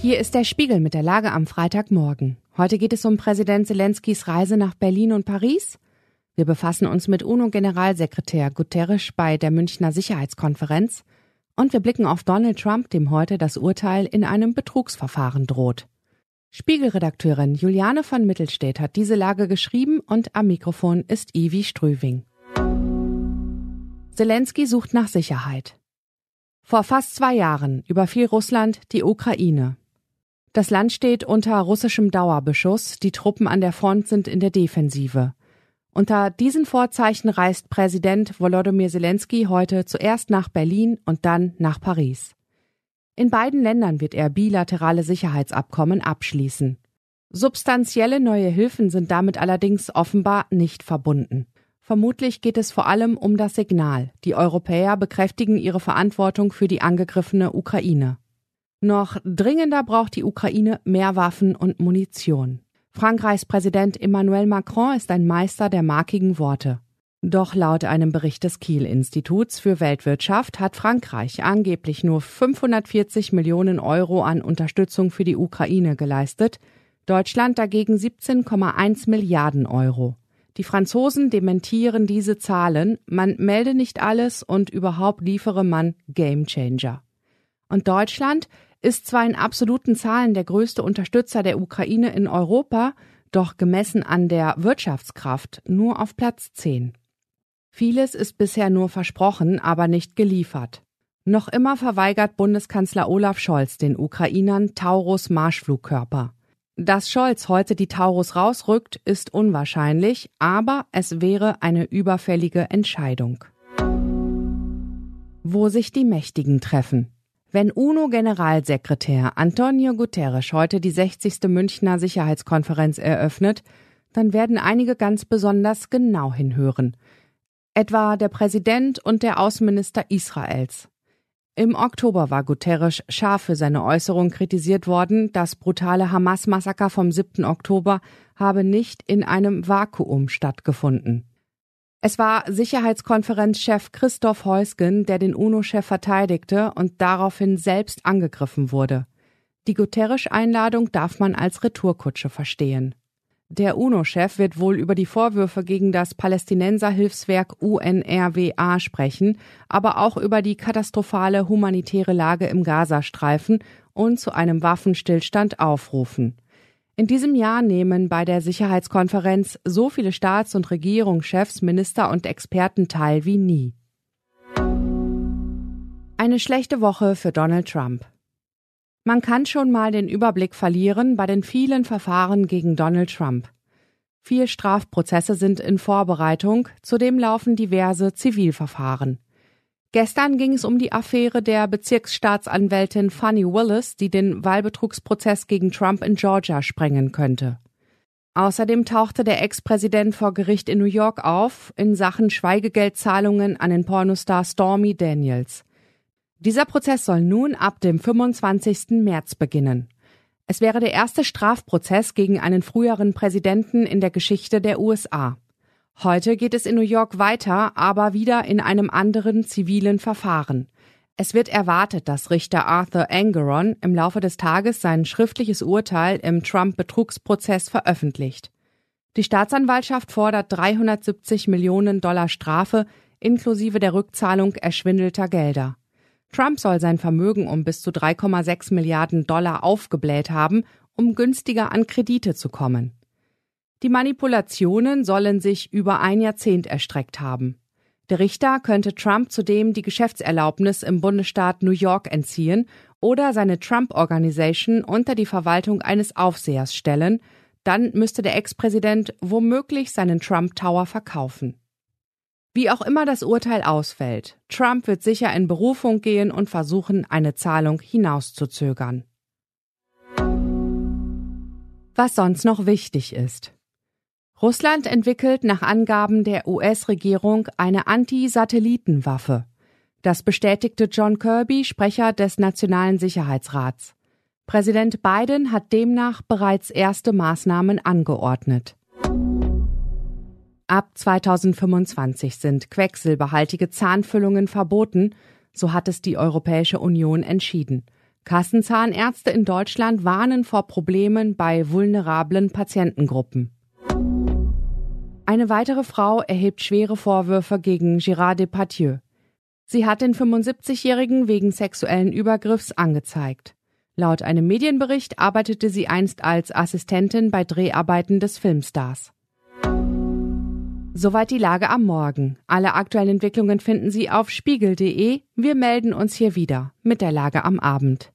Hier ist der Spiegel mit der Lage am Freitagmorgen. Heute geht es um Präsident Zelenskys Reise nach Berlin und Paris. Wir befassen uns mit UNO-Generalsekretär Guterres bei der Münchner Sicherheitskonferenz. Und wir blicken auf Donald Trump, dem heute das Urteil in einem Betrugsverfahren droht. Spiegelredakteurin Juliane von Mittelstedt hat diese Lage geschrieben und am Mikrofon ist Ivi Strüving. Zelensky sucht nach Sicherheit. Vor fast zwei Jahren überfiel Russland die Ukraine. Das Land steht unter russischem Dauerbeschuss, die Truppen an der Front sind in der Defensive. Unter diesen Vorzeichen reist Präsident Volodymyr Zelensky heute zuerst nach Berlin und dann nach Paris. In beiden Ländern wird er bilaterale Sicherheitsabkommen abschließen. Substanzielle neue Hilfen sind damit allerdings offenbar nicht verbunden. Vermutlich geht es vor allem um das Signal. Die Europäer bekräftigen ihre Verantwortung für die angegriffene Ukraine. Noch dringender braucht die Ukraine mehr Waffen und Munition. Frankreichs Präsident Emmanuel Macron ist ein Meister der markigen Worte. Doch laut einem Bericht des Kiel-Instituts für Weltwirtschaft hat Frankreich angeblich nur 540 Millionen Euro an Unterstützung für die Ukraine geleistet, Deutschland dagegen 17,1 Milliarden Euro. Die Franzosen dementieren diese Zahlen, man melde nicht alles und überhaupt liefere man Gamechanger. Und Deutschland ist zwar in absoluten Zahlen der größte Unterstützer der Ukraine in Europa, doch gemessen an der Wirtschaftskraft nur auf Platz 10. Vieles ist bisher nur versprochen, aber nicht geliefert. Noch immer verweigert Bundeskanzler Olaf Scholz den Ukrainern Taurus Marschflugkörper. Dass Scholz heute die Taurus rausrückt, ist unwahrscheinlich, aber es wäre eine überfällige Entscheidung. Wo sich die Mächtigen treffen. Wenn UNO-Generalsekretär Antonio Guterres heute die 60. Münchner Sicherheitskonferenz eröffnet, dann werden einige ganz besonders genau hinhören. Etwa der Präsident und der Außenminister Israels. Im Oktober war Guterres scharf für seine Äußerung kritisiert worden, das brutale Hamas-Massaker vom 7. Oktober habe nicht in einem Vakuum stattgefunden. Es war Sicherheitskonferenzchef Christoph Heusgen, der den UNO-Chef verteidigte und daraufhin selbst angegriffen wurde. Die Guterres-Einladung darf man als Retourkutsche verstehen. Der UNO-Chef wird wohl über die Vorwürfe gegen das Palästinenserhilfswerk UNRWA sprechen, aber auch über die katastrophale humanitäre Lage im Gazastreifen und zu einem Waffenstillstand aufrufen. In diesem Jahr nehmen bei der Sicherheitskonferenz so viele Staats- und Regierungschefs, Minister und Experten teil wie nie. Eine schlechte Woche für Donald Trump. Man kann schon mal den Überblick verlieren bei den vielen Verfahren gegen Donald Trump. Vier Strafprozesse sind in Vorbereitung, zudem laufen diverse Zivilverfahren. Gestern ging es um die Affäre der Bezirksstaatsanwältin Fanny Willis, die den Wahlbetrugsprozess gegen Trump in Georgia sprengen könnte. Außerdem tauchte der Ex-Präsident vor Gericht in New York auf in Sachen Schweigegeldzahlungen an den Pornostar Stormy Daniels. Dieser Prozess soll nun ab dem 25. März beginnen. Es wäre der erste Strafprozess gegen einen früheren Präsidenten in der Geschichte der USA. Heute geht es in New York weiter, aber wieder in einem anderen zivilen Verfahren. Es wird erwartet, dass Richter Arthur Angeron im Laufe des Tages sein schriftliches Urteil im Trump-Betrugsprozess veröffentlicht. Die Staatsanwaltschaft fordert 370 Millionen Dollar Strafe inklusive der Rückzahlung erschwindelter Gelder. Trump soll sein Vermögen um bis zu 3,6 Milliarden Dollar aufgebläht haben, um günstiger an Kredite zu kommen. Die Manipulationen sollen sich über ein Jahrzehnt erstreckt haben. Der Richter könnte Trump zudem die Geschäftserlaubnis im Bundesstaat New York entziehen oder seine Trump Organization unter die Verwaltung eines Aufsehers stellen, dann müsste der Ex-Präsident womöglich seinen Trump Tower verkaufen. Wie auch immer das Urteil ausfällt, Trump wird sicher in Berufung gehen und versuchen, eine Zahlung hinauszuzögern. Was sonst noch wichtig ist. Russland entwickelt nach Angaben der US-Regierung eine Anti-Satellitenwaffe. Das bestätigte John Kirby, Sprecher des Nationalen Sicherheitsrats. Präsident Biden hat demnach bereits erste Maßnahmen angeordnet. Ab 2025 sind quecksilberhaltige Zahnfüllungen verboten, so hat es die Europäische Union entschieden. Kassenzahnärzte in Deutschland warnen vor Problemen bei vulnerablen Patientengruppen. Eine weitere Frau erhebt schwere Vorwürfe gegen Gérard Depardieu. Sie hat den 75-Jährigen wegen sexuellen Übergriffs angezeigt. Laut einem Medienbericht arbeitete sie einst als Assistentin bei Dreharbeiten des Filmstars. Soweit die Lage am Morgen. Alle aktuellen Entwicklungen finden Sie auf spiegel.de. Wir melden uns hier wieder mit der Lage am Abend.